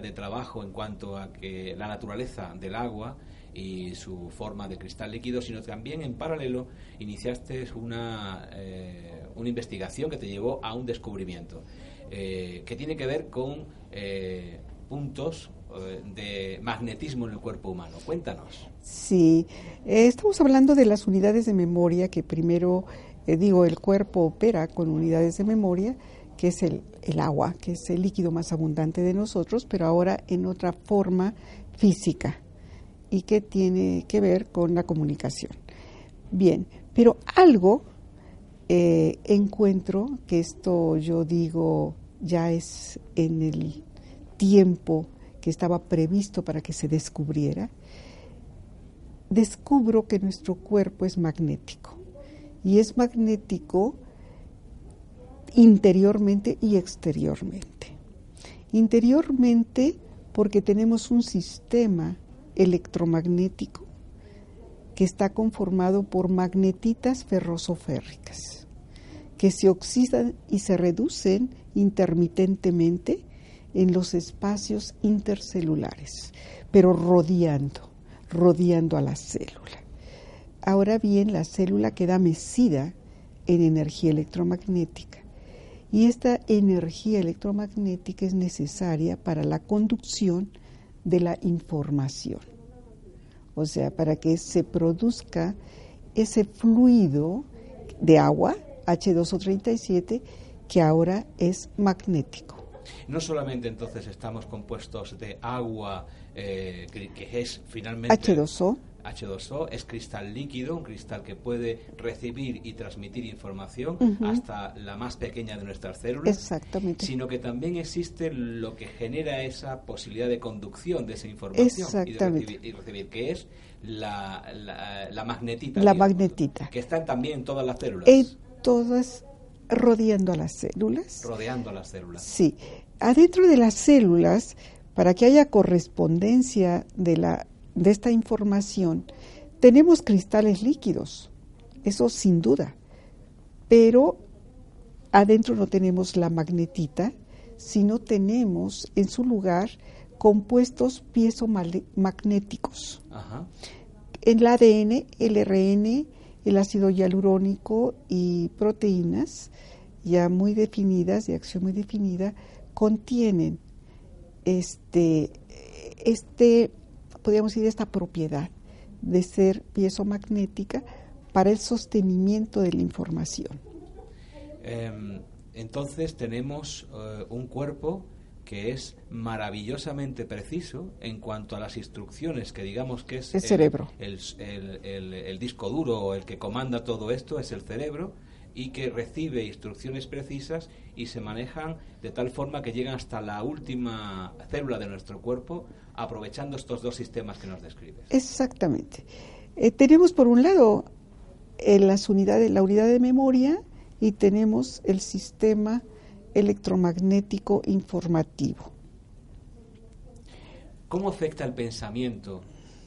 De trabajo en cuanto a que la naturaleza del agua y su forma de cristal líquido, sino también en paralelo iniciaste una, eh, una investigación que te llevó a un descubrimiento eh, que tiene que ver con eh, puntos de magnetismo en el cuerpo humano. Cuéntanos. Sí, estamos hablando de las unidades de memoria que primero, digo, el cuerpo opera con unidades de memoria, que es el, el agua, que es el líquido más abundante de nosotros, pero ahora en otra forma física y que tiene que ver con la comunicación. Bien, pero algo eh, encuentro, que esto yo digo ya es en el tiempo que estaba previsto para que se descubriera, descubro que nuestro cuerpo es magnético. Y es magnético interiormente y exteriormente. Interiormente porque tenemos un sistema electromagnético que está conformado por magnetitas ferrosoférricas que se oxidan y se reducen intermitentemente en los espacios intercelulares, pero rodeando, rodeando a la célula. Ahora bien, la célula queda mecida en energía electromagnética y esta energía electromagnética es necesaria para la conducción de la información. O sea, para que se produzca ese fluido de agua, H2O37, que ahora es magnético. No solamente entonces estamos compuestos de agua, eh, que, que es finalmente H2O, H2O, es cristal líquido, un cristal que puede recibir y transmitir información hasta la más pequeña de nuestras células, exactamente. sino que también existe lo que genera esa posibilidad de conducción de esa información y de recibir, y recibir, que es la, la, la magnetita. La digamos, magnetita. Que está también en todas las células, En todas rodeando a las células. rodeando a las células. Sí, adentro de las células, para que haya correspondencia de, la, de esta información, tenemos cristales líquidos, eso sin duda, pero adentro no tenemos la magnetita, sino tenemos en su lugar compuestos piezomagnéticos. Ajá. El ADN, el RN, el ácido hialurónico y proteínas ya muy definidas, de acción muy definida, contienen este, este, podríamos decir, esta propiedad de ser piezomagnética para el sostenimiento de la información. Em, entonces tenemos eh, un cuerpo que es maravillosamente preciso en cuanto a las instrucciones que digamos que es El cerebro. el, el- el- el disco duro o el que comanda todo esto es el cerebro y que recibe instrucciones precisas y se manejan de tal forma que llegan hasta la última célula de nuestro cuerpo aprovechando estos dos sistemas que nos describes. Exactamente. Eh, tenemos por un lado eh, las unidades, la unidad de memoria y tenemos el sistema electromagnético informativo. ¿Cómo afecta el pensamiento,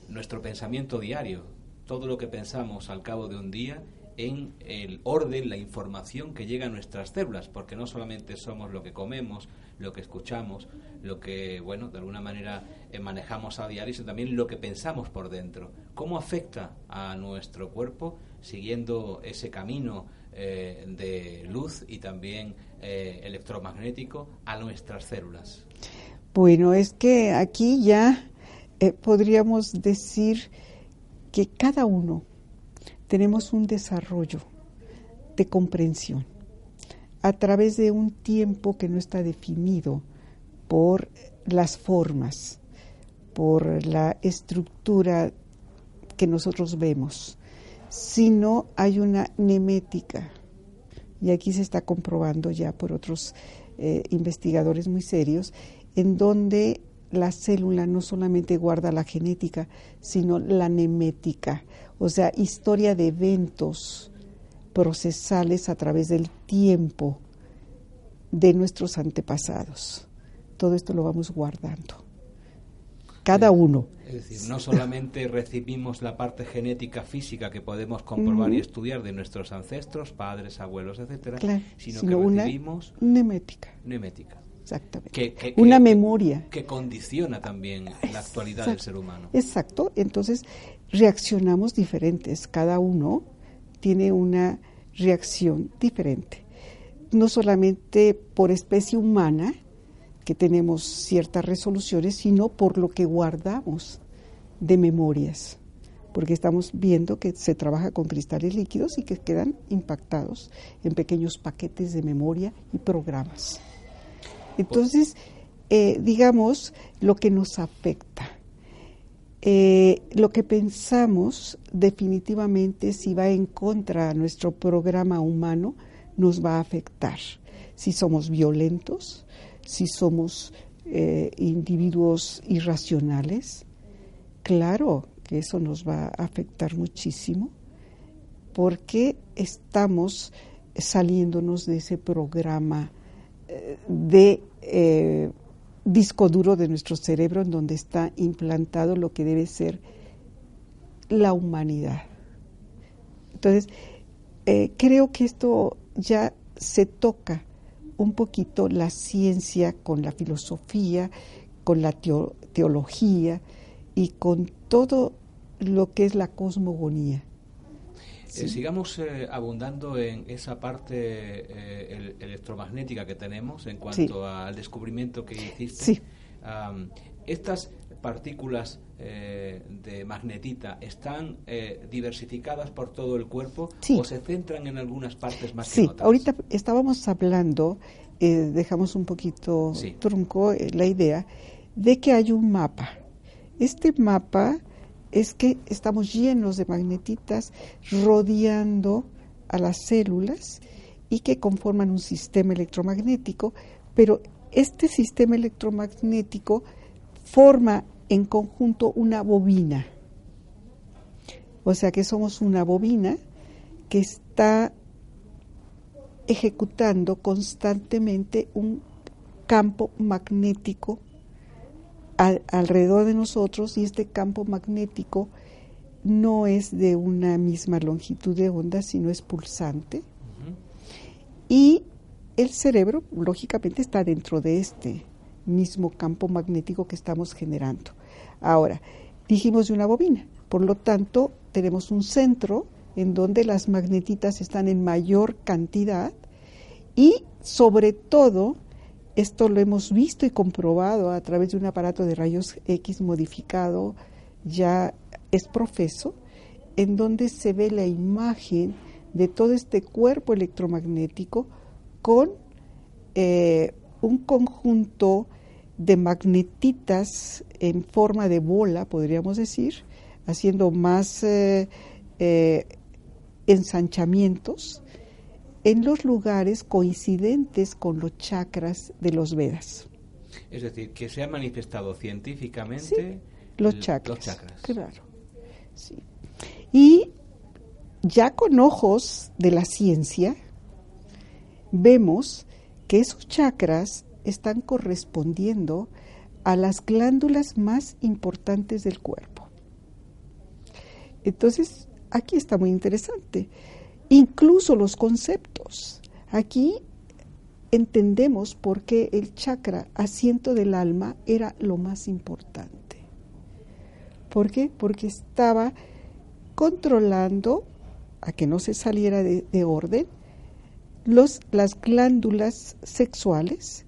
nuestro pensamiento diario, todo lo que pensamos al cabo de un día, en el orden, la información que llega a nuestras células, porque no solamente somos lo que comemos, lo que escuchamos, lo que, bueno, de alguna manera eh, manejamos a diario, sino también lo que pensamos por dentro. ¿Cómo afecta a nuestro cuerpo siguiendo ese camino eh, de luz y también eh, electromagnético a nuestras células? Bueno, es que aquí ya podríamos decir que cada uno tenemos un desarrollo de comprensión a través de un tiempo que no está definido por las formas, por la estructura que nosotros vemos, sino hay una nemética. Y aquí se está comprobando ya por otros eh, investigadores muy serios, en donde la célula no solamente guarda la genética, sino la nemética, o sea, historia de eventos procesales a través del tiempo de nuestros antepasados. Todo esto lo vamos guardando. Cada uno. Es decir, no solamente recibimos la parte genética física que podemos comprobar y estudiar de nuestros ancestros, padres, abuelos, etcétera, sino, que una recibimos nemética. Nemética. Exactamente. una memoria. Que condiciona también la actualidad del ser humano. Exacto. Entonces, reaccionamos diferentes. Cada uno tiene una reacción diferente. No solamente por especie humana, que tenemos ciertas resoluciones, sino por lo que guardamos de memorias, porque estamos viendo que se trabaja con cristales líquidos y que quedan impactados en pequeños paquetes de memoria y programas. Entonces, eh, digamos, lo que nos afecta. Eh, lo que pensamos definitivamente si va en contra de nuestro programa humano nos va a afectar. Si somos violentos, si somos eh, individuos irracionales, claro que eso nos va a afectar muchísimo porque estamos saliéndonos de ese programa de eh, disco duro de nuestro cerebro en donde está implantado lo que debe ser la humanidad. Entonces, creo que esto ya se toca un poquito la ciencia con la filosofía, con la teología y con todo lo que es la cosmogonía. Eh, sigamos eh, abundando en esa parte eh, electromagnética que tenemos en cuanto al descubrimiento que hiciste. Sí. estas partículas de magnetita están diversificadas por todo el cuerpo o se centran en algunas partes más que en otras? ahorita estábamos hablando, dejamos un poquito trunco la idea, de que hay un mapa. Este mapa es que estamos llenos de magnetitas rodeando a las células y que conforman un sistema electromagnético, pero este sistema electromagnético forma en conjunto una bobina. O sea que somos una bobina que está ejecutando constantemente un campo magnético alrededor de nosotros y este campo magnético no es de una misma longitud de onda, sino es pulsante. Y el cerebro, lógicamente, está dentro de este mismo campo magnético que estamos generando. Ahora, dijimos de una bobina, por lo tanto, tenemos un centro en donde las magnetitas están en mayor cantidad y sobre todo esto lo hemos visto y comprobado a través de un aparato de rayos X modificado, ya es profeso, en donde se ve la imagen de todo este cuerpo electromagnético con eh, un conjunto de magnetitas en forma de bola, podríamos decir, haciendo más eh, eh, ensanchamientos en los lugares coincidentes con los chakras de los Vedas. Es decir, que se ha manifestado científicamente los, chakras, Claro. Sí. Y ya con ojos de la ciencia vemos que esos chakras están correspondiendo a las glándulas más importantes del cuerpo. Entonces, aquí está muy interesante incluso los conceptos. Aquí entendemos por qué el chakra asiento del alma era lo más importante. ¿Por qué? Porque estaba controlando a que no se saliera de, orden las glándulas sexuales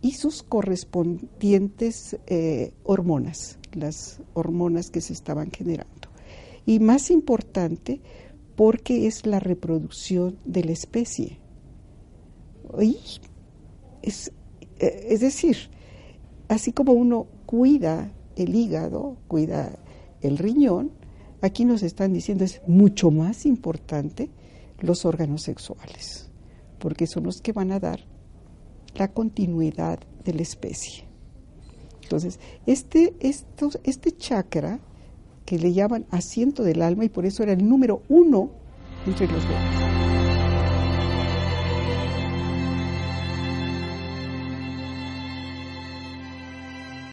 y sus correspondientes eh, hormonas, las hormonas que se estaban generando. Y más importante, porque es la reproducción de la especie. es, eh, es decir, así como uno cuida el hígado, cuida el riñón, aquí nos están diciendo es mucho más importante los órganos sexuales, porque son los que van a dar la continuidad de la especie. Entonces, este, este chakra que le llaman asiento del alma y por eso era el número uno entre los dedos.